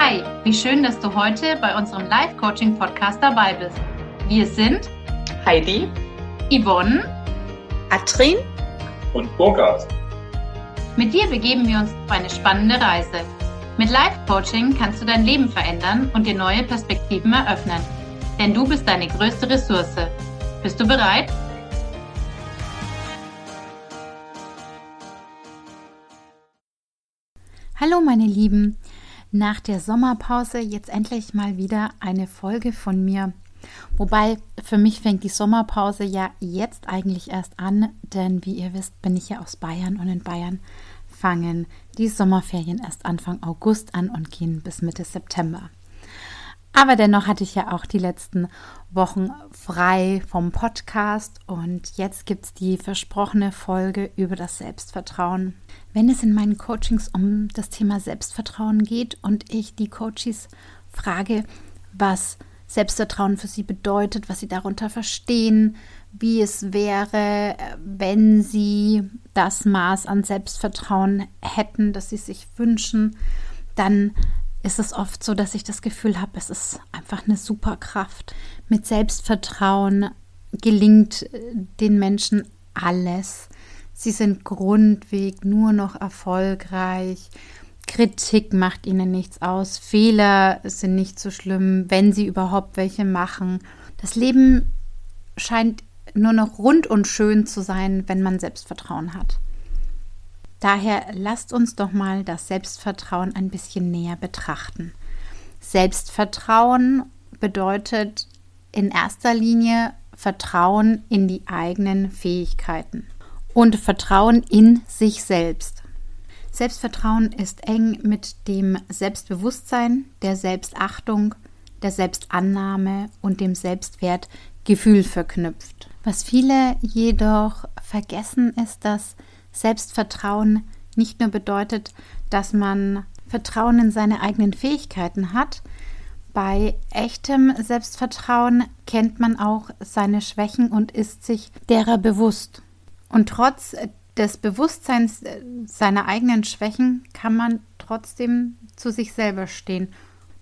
Hi, wie schön, dass du heute bei unserem Live-Coaching-Podcast dabei bist. Wir sind Heidi, Yvonne, Atrin und Burkhard. Mit dir begeben wir uns auf eine spannende Reise. Mit Live-Coaching kannst du dein Leben verändern und dir neue Perspektiven eröffnen. Denn du bist deine größte Ressource. Bist du bereit? Hallo meine Lieben, nach der Sommerpause jetzt endlich mal wieder eine Folge von mir. Wobei für mich fängt die Sommerpause ja jetzt eigentlich erst an, denn wie ihr wisst, bin ich ja aus Bayern und in Bayern fangen die Sommerferien erst Anfang August an und gehen bis Mitte September. Aber dennoch hatte ich ja auch die letzten Wochen frei vom Podcast und jetzt gibt es die versprochene Folge über das Selbstvertrauen. Wenn es in meinen Coachings um das Thema Selbstvertrauen geht und ich die Coaches frage, was Selbstvertrauen für sie bedeutet, was sie darunter verstehen, wie es wäre, wenn sie das Maß an Selbstvertrauen hätten, das sie sich wünschen, dann ist es oft so, dass ich das Gefühl habe, es ist einfach eine Superkraft. Mit Selbstvertrauen gelingt äh, den Menschen alles. Sie sind grundweg nur noch erfolgreich. Kritik macht ihnen nichts aus. Fehler sind nicht so schlimm, wenn sie überhaupt welche machen. Das Leben scheint nur noch rund und schön zu sein, wenn man Selbstvertrauen hat. Daher lasst uns doch mal das Selbstvertrauen ein bisschen näher betrachten. Selbstvertrauen bedeutet in erster Linie Vertrauen in die eigenen Fähigkeiten und Vertrauen in sich selbst. Selbstvertrauen ist eng mit dem Selbstbewusstsein, der Selbstachtung, der Selbstannahme und dem Selbstwertgefühl verknüpft. Was viele jedoch vergessen, ist, dass Selbstvertrauen nicht nur bedeutet, dass man Vertrauen in seine eigenen Fähigkeiten hat. Bei echtem Selbstvertrauen kennt man auch seine Schwächen und ist sich derer bewusst. Und trotz des Bewusstseins seiner eigenen Schwächen kann man trotzdem zu sich selber stehen,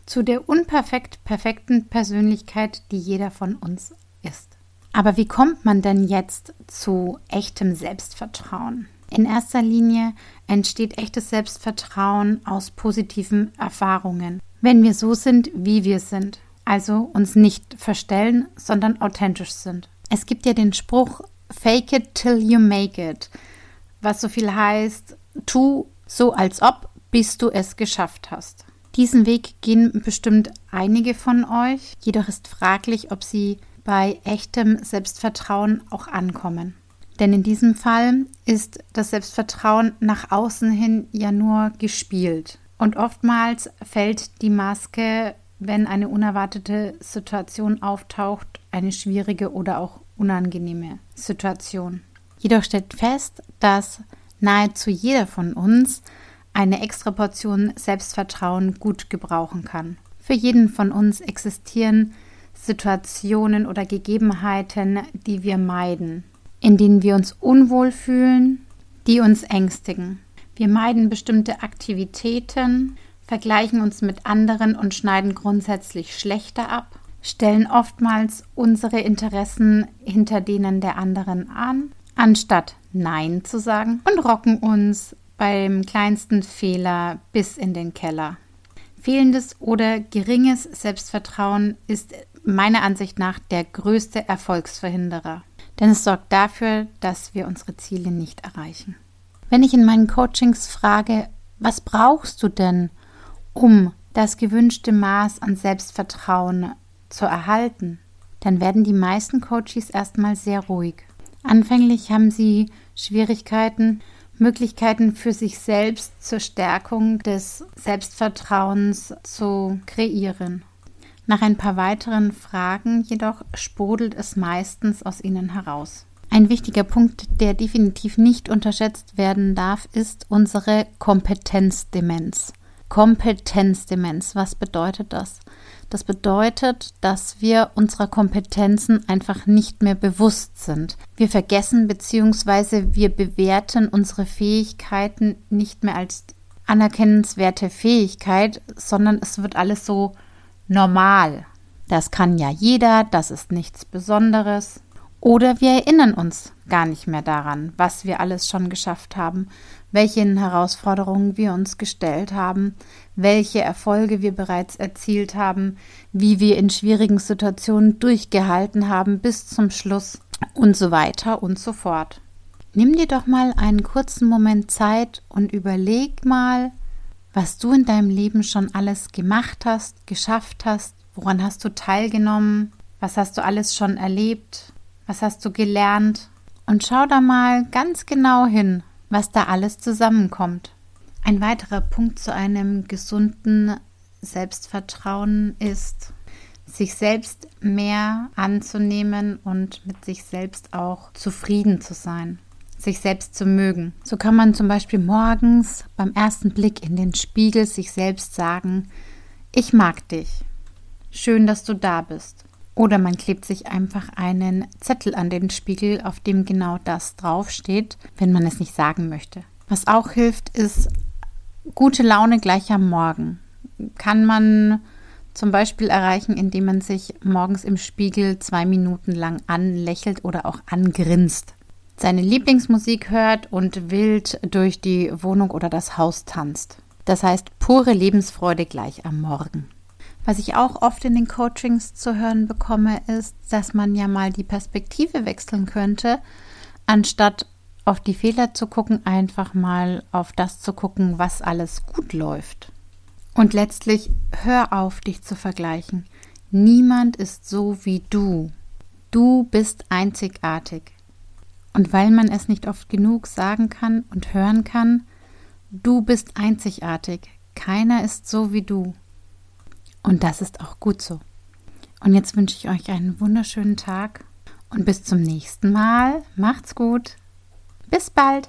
zu der unperfekt perfekten Persönlichkeit, die jeder von uns ist. Aber wie kommt man denn jetzt zu echtem Selbstvertrauen? In erster Linie entsteht echtes Selbstvertrauen aus positiven Erfahrungen. Wenn wir so sind, wie wir sind, also uns nicht verstellen, sondern authentisch sind. Es gibt ja den Spruch Fake it till you make it, was so viel heißt, tu so als ob, bis du es geschafft hast. Diesen Weg gehen bestimmt einige von euch, jedoch ist fraglich, ob sie bei echtem Selbstvertrauen auch ankommen. Denn in diesem Fall ist das Selbstvertrauen nach außen hin ja nur gespielt. Und oftmals fällt die Maske, wenn eine unerwartete Situation auftaucht, eine schwierige oder auch unangenehme Situation. Jedoch steht fest, dass nahezu jeder von uns eine extra Portion Selbstvertrauen gut gebrauchen kann. Für jeden von uns existieren Situationen oder Gegebenheiten, die wir meiden in denen wir uns unwohl fühlen, die uns ängstigen. Wir meiden bestimmte Aktivitäten, vergleichen uns mit anderen und schneiden grundsätzlich schlechter ab, stellen oftmals unsere Interessen hinter denen der anderen an, anstatt Nein zu sagen und rocken uns beim kleinsten Fehler bis in den Keller. Fehlendes oder geringes Selbstvertrauen ist meiner Ansicht nach der größte Erfolgsverhinderer denn es sorgt dafür, dass wir unsere Ziele nicht erreichen. Wenn ich in meinen Coachings frage, was brauchst du denn, um das gewünschte Maß an Selbstvertrauen zu erhalten, dann werden die meisten Coaches erstmal sehr ruhig. Anfänglich haben sie Schwierigkeiten, Möglichkeiten für sich selbst zur Stärkung des Selbstvertrauens zu kreieren. Nach ein paar weiteren Fragen jedoch sprudelt es meistens aus ihnen heraus. Ein wichtiger Punkt, der definitiv nicht unterschätzt werden darf, ist unsere Kompetenzdemenz. Kompetenzdemenz, was bedeutet das? Das bedeutet, dass wir unserer Kompetenzen einfach nicht mehr bewusst sind. Wir vergessen bzw. wir bewerten unsere Fähigkeiten nicht mehr als anerkennenswerte Fähigkeit, sondern es wird alles so normal. Das kann ja jeder, das ist nichts Besonderes. Oder wir erinnern uns gar nicht mehr daran, was wir alles schon geschafft haben, welchen Herausforderungen wir uns gestellt haben, welche Erfolge wir bereits erzielt haben, wie wir in schwierigen Situationen durchgehalten haben bis zum Schluss und so weiter und so fort. Nimm dir doch mal einen kurzen Moment Zeit und überleg mal, was du in deinem Leben schon alles gemacht hast, geschafft hast, woran hast du teilgenommen, was hast du alles schon erlebt, was hast du gelernt und schau da mal ganz genau hin, was da alles zusammenkommt. Ein weiterer Punkt zu einem gesunden Selbstvertrauen ist, sich selbst mehr anzunehmen und mit sich selbst auch zufrieden zu sein sich selbst zu mögen. So kann man zum Beispiel morgens beim ersten Blick in den Spiegel sich selbst sagen, ich mag dich. Schön, dass du da bist. Oder man klebt sich einfach einen Zettel an den Spiegel, auf dem genau das draufsteht, wenn man es nicht sagen möchte. Was auch hilft, ist gute Laune gleich am Morgen. Kann man zum Beispiel erreichen, indem man sich morgens im Spiegel zwei Minuten lang anlächelt oder auch angrinst seine Lieblingsmusik hört und wild durch die Wohnung oder das Haus tanzt. Das heißt pure Lebensfreude gleich am Morgen. Was ich auch oft in den Coachings zu hören bekomme, ist, dass man ja mal die Perspektive wechseln könnte, anstatt auf die Fehler zu gucken, einfach mal auf das zu gucken, was alles gut läuft. Und letztlich hör auf, dich zu vergleichen. Niemand ist so wie du. Du bist einzigartig. Und weil man es nicht oft genug sagen kann und hören kann, du bist einzigartig, keiner ist so wie du. Und das ist auch gut so. Und jetzt wünsche ich euch einen wunderschönen Tag und bis zum nächsten Mal. Macht's gut. Bis bald.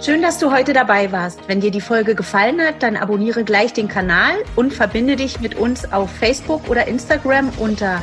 Schön, dass du heute dabei warst. Wenn dir die Folge gefallen hat, dann abonniere gleich den Kanal und verbinde dich mit uns auf Facebook oder Instagram unter